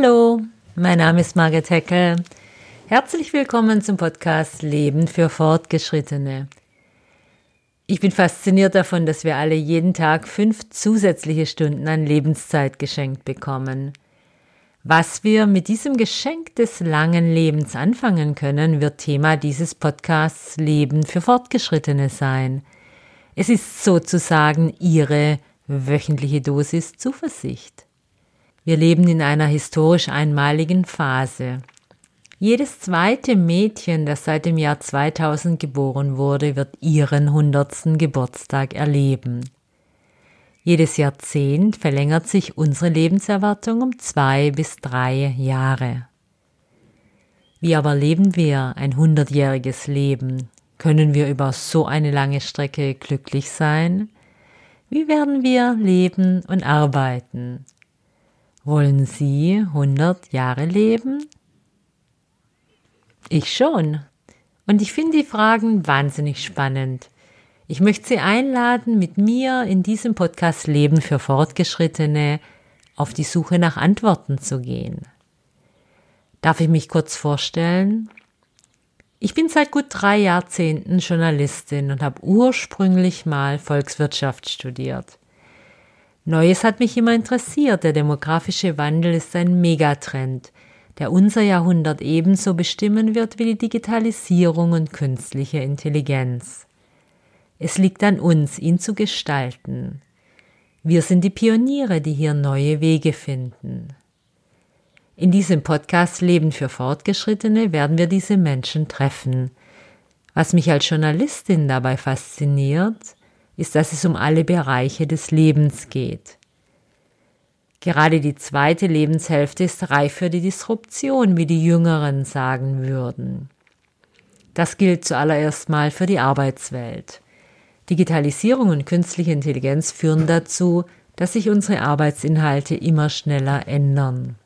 Hallo, mein Name ist Margret Heckel. Herzlich willkommen zum Podcast Leben für Fortgeschrittene. Ich bin fasziniert davon, dass wir alle jeden Tag fünf zusätzliche Stunden an Lebenszeit geschenkt bekommen. Was wir mit diesem Geschenk des langen Lebens anfangen können, wird Thema dieses Podcasts Leben für Fortgeschrittene sein. Es ist sozusagen Ihre wöchentliche Dosis Zuversicht. Wir leben in einer historisch einmaligen Phase. Jedes zweite Mädchen, das seit dem Jahr 2000 geboren wurde, wird ihren hundertsten Geburtstag erleben. Jedes Jahrzehnt verlängert sich unsere Lebenserwartung um zwei bis drei Jahre. Wie aber leben wir ein hundertjähriges Leben? Können wir über so eine lange Strecke glücklich sein? Wie werden wir leben und arbeiten? Wollen Sie 100 Jahre leben? Ich schon. Und ich finde die Fragen wahnsinnig spannend. Ich möchte Sie einladen, mit mir in diesem Podcast Leben für Fortgeschrittene auf die Suche nach Antworten zu gehen. Darf ich mich kurz vorstellen? Ich bin seit gut drei Jahrzehnten Journalistin und habe ursprünglich mal Volkswirtschaft studiert. Neues hat mich immer interessiert. Der demografische Wandel ist ein Megatrend, der unser Jahrhundert ebenso bestimmen wird wie die Digitalisierung und künstliche Intelligenz. Es liegt an uns, ihn zu gestalten. Wir sind die Pioniere, die hier neue Wege finden. In diesem Podcast Leben für Fortgeschrittene werden wir diese Menschen treffen. Was mich als Journalistin dabei fasziniert, ist, dass es um alle Bereiche des Lebens geht. Gerade die zweite Lebenshälfte ist reif für die Disruption, wie die Jüngeren sagen würden. Das gilt zuallererst mal für die Arbeitswelt. Digitalisierung und künstliche Intelligenz führen dazu, dass sich unsere Arbeitsinhalte immer schneller ändern.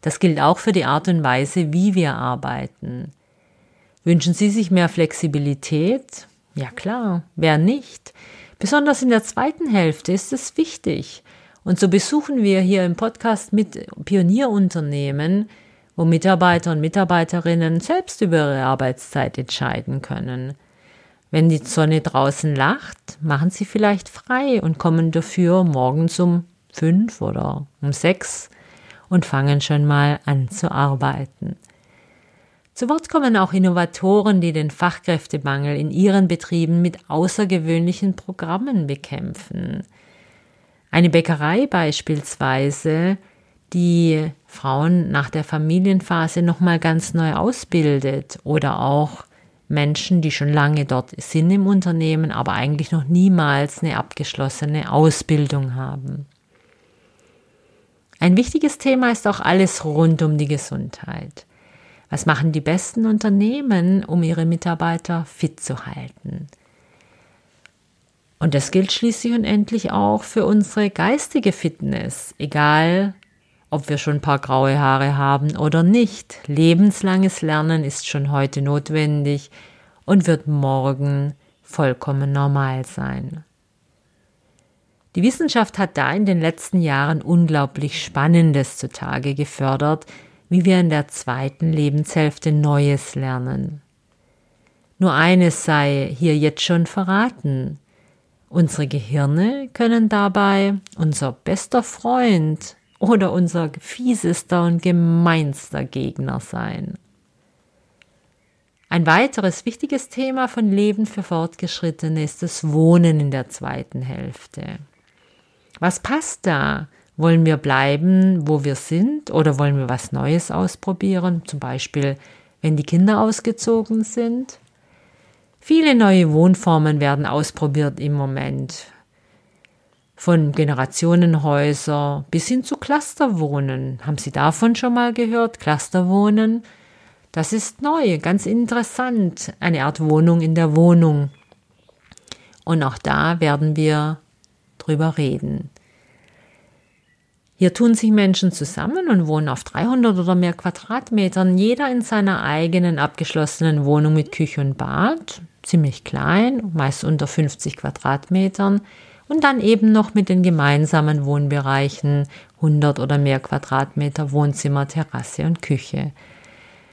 Das gilt auch für die Art und Weise, wie wir arbeiten. Wünschen Sie sich mehr Flexibilität? Ja klar, wer nicht? Besonders in der zweiten Hälfte ist es wichtig. Und so besuchen wir hier im Podcast mit Pionierunternehmen, wo Mitarbeiter und Mitarbeiterinnen selbst über ihre Arbeitszeit entscheiden können. Wenn die Sonne draußen lacht, machen sie vielleicht frei und kommen dafür morgens um fünf oder um sechs und fangen schon mal an zu arbeiten. Zu Wort kommen auch Innovatoren, die den Fachkräftemangel in ihren Betrieben mit außergewöhnlichen Programmen bekämpfen. Eine Bäckerei beispielsweise, die Frauen nach der Familienphase nochmal ganz neu ausbildet oder auch Menschen, die schon lange dort sind im Unternehmen, aber eigentlich noch niemals eine abgeschlossene Ausbildung haben. Ein wichtiges Thema ist auch alles rund um die Gesundheit. Was machen die besten Unternehmen, um ihre Mitarbeiter fit zu halten? Und das gilt schließlich und endlich auch für unsere geistige Fitness, egal ob wir schon ein paar graue Haare haben oder nicht. Lebenslanges Lernen ist schon heute notwendig und wird morgen vollkommen normal sein. Die Wissenschaft hat da in den letzten Jahren unglaublich Spannendes zutage gefördert, wie wir in der zweiten Lebenshälfte Neues lernen. Nur eines sei hier jetzt schon verraten. Unsere Gehirne können dabei unser bester Freund oder unser fiesester und gemeinster Gegner sein. Ein weiteres wichtiges Thema von Leben für Fortgeschrittene ist das Wohnen in der zweiten Hälfte. Was passt da? Wollen wir bleiben, wo wir sind oder wollen wir was Neues ausprobieren? Zum Beispiel, wenn die Kinder ausgezogen sind. Viele neue Wohnformen werden ausprobiert im Moment. Von Generationenhäuser bis hin zu Clusterwohnen. Haben Sie davon schon mal gehört? Clusterwohnen? Das ist neu, ganz interessant. Eine Art Wohnung in der Wohnung. Und auch da werden wir drüber reden. Hier tun sich Menschen zusammen und wohnen auf 300 oder mehr Quadratmetern, jeder in seiner eigenen abgeschlossenen Wohnung mit Küche und Bad, ziemlich klein, meist unter 50 Quadratmetern. und dann eben noch mit den gemeinsamen Wohnbereichen 100 oder mehr Quadratmeter Wohnzimmer, Terrasse und Küche.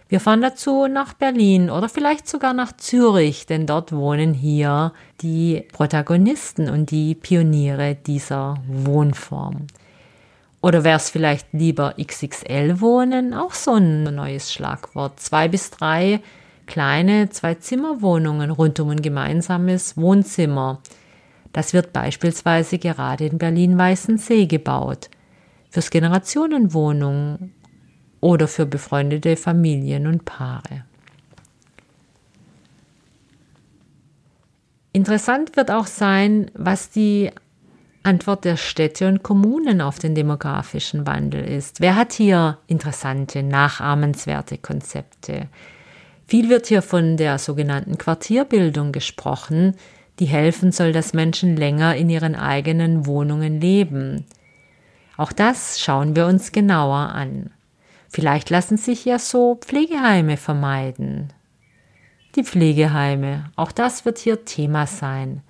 Wir fahren dazu nach Berlin oder vielleicht sogar nach Zürich, denn dort wohnen hier die Protagonisten und die Pioniere dieser Wohnform. Oder wäre es vielleicht lieber XXL wohnen? Auch so ein neues Schlagwort. Zwei bis drei kleine Zwei-Zimmer-Wohnungen rund um ein gemeinsames Wohnzimmer. Das wird beispielsweise gerade in Berlin-Weißensee gebaut. Fürs Generationenwohnungen oder für befreundete Familien und Paare. Interessant wird auch sein, was die Antwort der Städte und Kommunen auf den demografischen Wandel ist. Wer hat hier interessante, nachahmenswerte Konzepte? Viel wird hier von der sogenannten Quartierbildung gesprochen, die helfen soll, dass Menschen länger in ihren eigenen Wohnungen leben. Auch das schauen wir uns genauer an. Vielleicht lassen sich ja so Pflegeheime vermeiden. Die Pflegeheime, auch das wird hier Thema sein.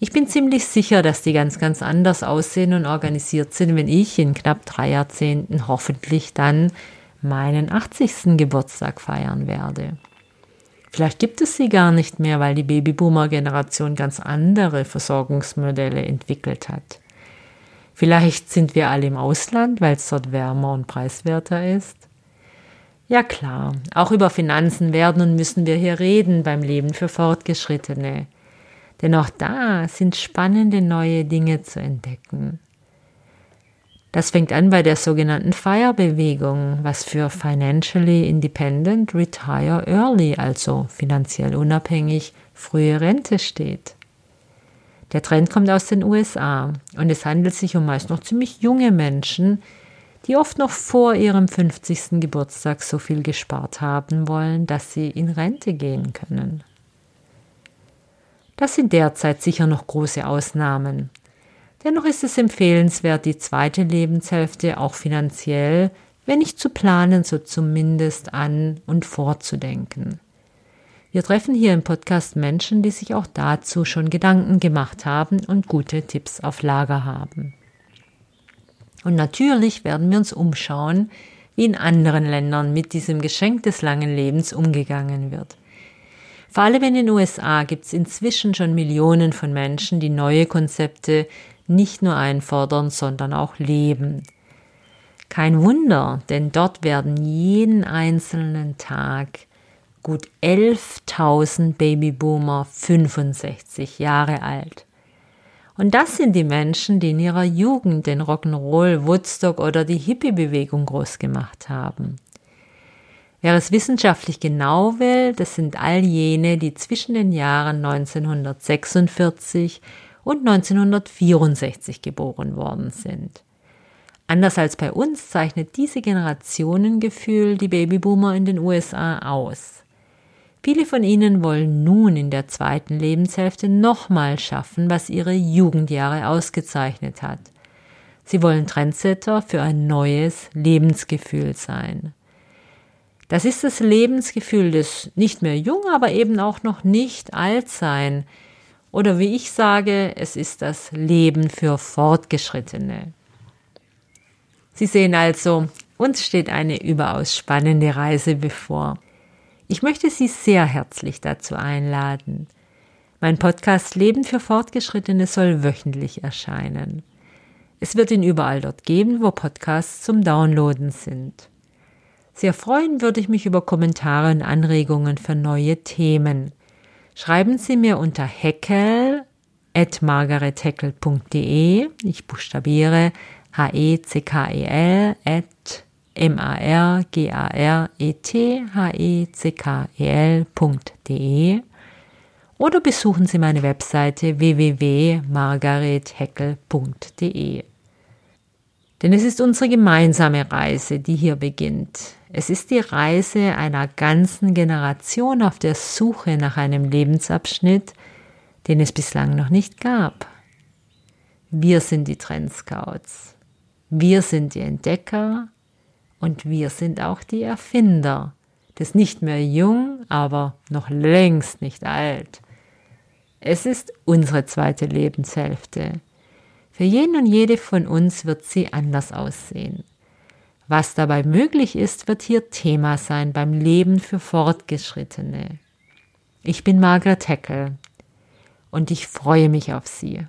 Ich bin ziemlich sicher, dass die ganz, ganz anders aussehen und organisiert sind, wenn ich in knapp drei Jahrzehnten hoffentlich dann meinen 80. Geburtstag feiern werde. Vielleicht gibt es sie gar nicht mehr, weil die Babyboomer-Generation ganz andere Versorgungsmodelle entwickelt hat. Vielleicht sind wir alle im Ausland, weil es dort wärmer und preiswerter ist. Ja klar, auch über Finanzen werden und müssen wir hier reden beim Leben für Fortgeschrittene. Denn auch da sind spannende neue Dinge zu entdecken. Das fängt an bei der sogenannten FIRE-Bewegung, was für Financially Independent Retire Early, also finanziell unabhängig, frühe Rente steht. Der Trend kommt aus den USA und es handelt sich um meist noch ziemlich junge Menschen, die oft noch vor ihrem 50. Geburtstag so viel gespart haben wollen, dass sie in Rente gehen können. Das sind derzeit sicher noch große Ausnahmen. Dennoch ist es empfehlenswert, die zweite Lebenshälfte auch finanziell, wenn nicht zu planen, so zumindest an und vorzudenken. Wir treffen hier im Podcast Menschen, die sich auch dazu schon Gedanken gemacht haben und gute Tipps auf Lager haben. Und natürlich werden wir uns umschauen, wie in anderen Ländern mit diesem Geschenk des langen Lebens umgegangen wird. Vor allem in den USA gibt es inzwischen schon Millionen von Menschen, die neue Konzepte nicht nur einfordern, sondern auch leben. Kein Wunder, denn dort werden jeden einzelnen Tag gut 11.000 Babyboomer 65 Jahre alt. Und das sind die Menschen, die in ihrer Jugend den Rock'n'Roll, Woodstock oder die Hippie-Bewegung groß gemacht haben. Wer es wissenschaftlich genau will, das sind all jene, die zwischen den Jahren 1946 und 1964 geboren worden sind. Anders als bei uns zeichnet diese Generationengefühl die Babyboomer in den USA aus. Viele von ihnen wollen nun in der zweiten Lebenshälfte nochmal schaffen, was ihre Jugendjahre ausgezeichnet hat. Sie wollen Trendsetter für ein neues Lebensgefühl sein. Das ist das Lebensgefühl des nicht mehr jung, aber eben auch noch nicht alt sein. Oder wie ich sage, es ist das Leben für Fortgeschrittene. Sie sehen also, uns steht eine überaus spannende Reise bevor. Ich möchte Sie sehr herzlich dazu einladen. Mein Podcast Leben für Fortgeschrittene soll wöchentlich erscheinen. Es wird ihn überall dort geben, wo Podcasts zum Downloaden sind. Sehr freuen würde ich mich über Kommentare und Anregungen für neue Themen. Schreiben Sie mir unter heckel at margaretheckel.de. Ich buchstabiere H-E-C-K-E-L at M-A-R-G-A-R-E-T-H-E-C-K-E-L.de oder besuchen Sie meine Webseite www.margaretheckel.de. Denn es ist unsere gemeinsame Reise, die hier beginnt. Es ist die Reise einer ganzen Generation auf der Suche nach einem Lebensabschnitt, den es bislang noch nicht gab. Wir sind die Trendscouts. Wir sind die Entdecker und wir sind auch die Erfinder des nicht mehr jung, aber noch längst nicht alt Es ist unsere zweite Lebenshälfte. Für jeden und jede von uns wird sie anders aussehen. Was dabei möglich ist, wird hier Thema sein beim Leben für Fortgeschrittene. Ich bin Margaret Heckel und ich freue mich auf Sie.